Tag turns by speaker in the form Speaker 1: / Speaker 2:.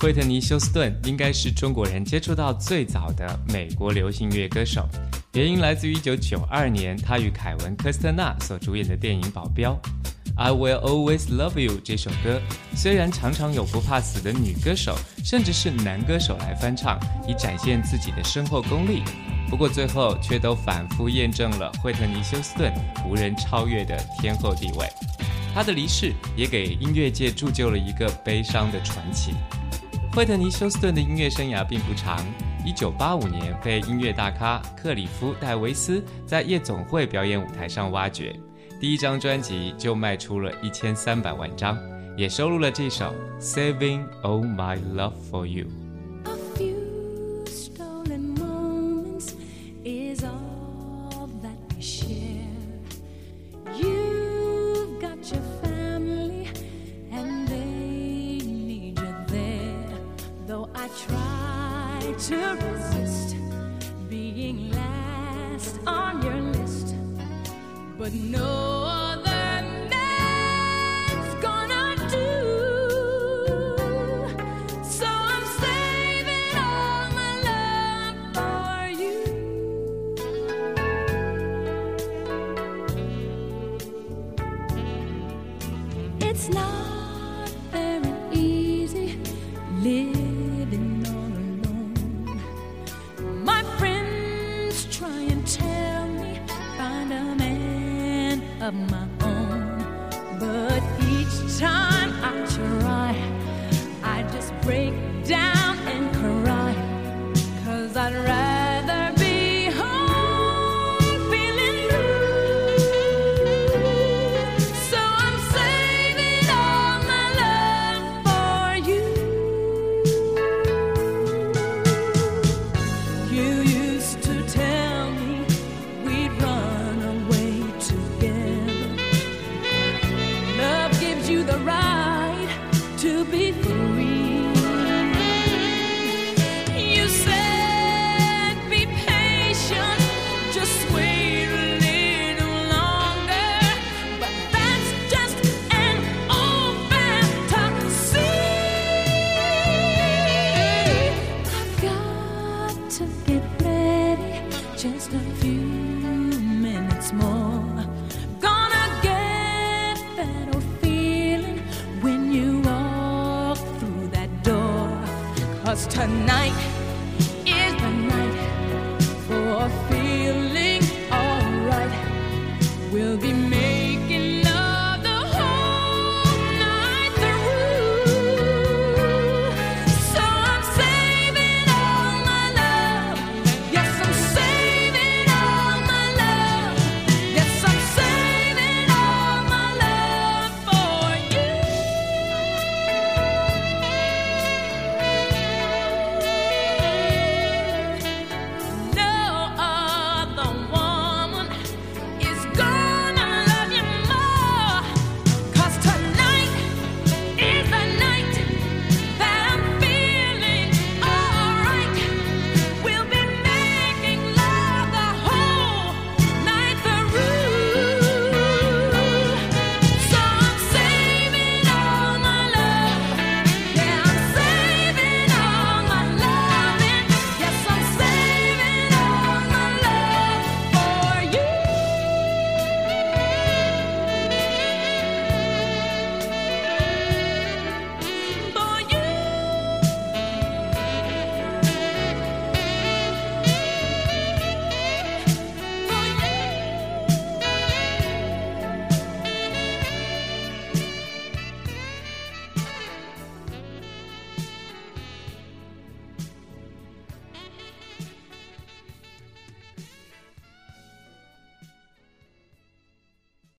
Speaker 1: 惠特尼·休斯顿应该是中国人接触到最早的美国流行乐歌手，原因来自于1992年他与凯文·科斯特纳所主演的电影《保镖》。I Will Always Love You 这首歌虽然常常有不怕死的女歌手，甚至是男歌手来翻唱，以展现自己的深厚功力，不过最后却都反复验证了惠特尼·休斯顿无人超越的天后地位。他的离世也给音乐界铸就了一个悲伤的传奇。惠特尼·休斯顿的音乐生涯并不长，1985年被音乐大咖克里夫·戴维斯在夜总会表演舞台上挖掘。第一张专辑就卖出了一千三百万张，也收录了这首《Saving All My Love for You》。
Speaker 2: to resist being last on your list, but no other man's gonna do. So I'm saving all my love for you. It's not very easy living. of my own, but each time. you the Cause tonight is the night for feeling alright. We'll be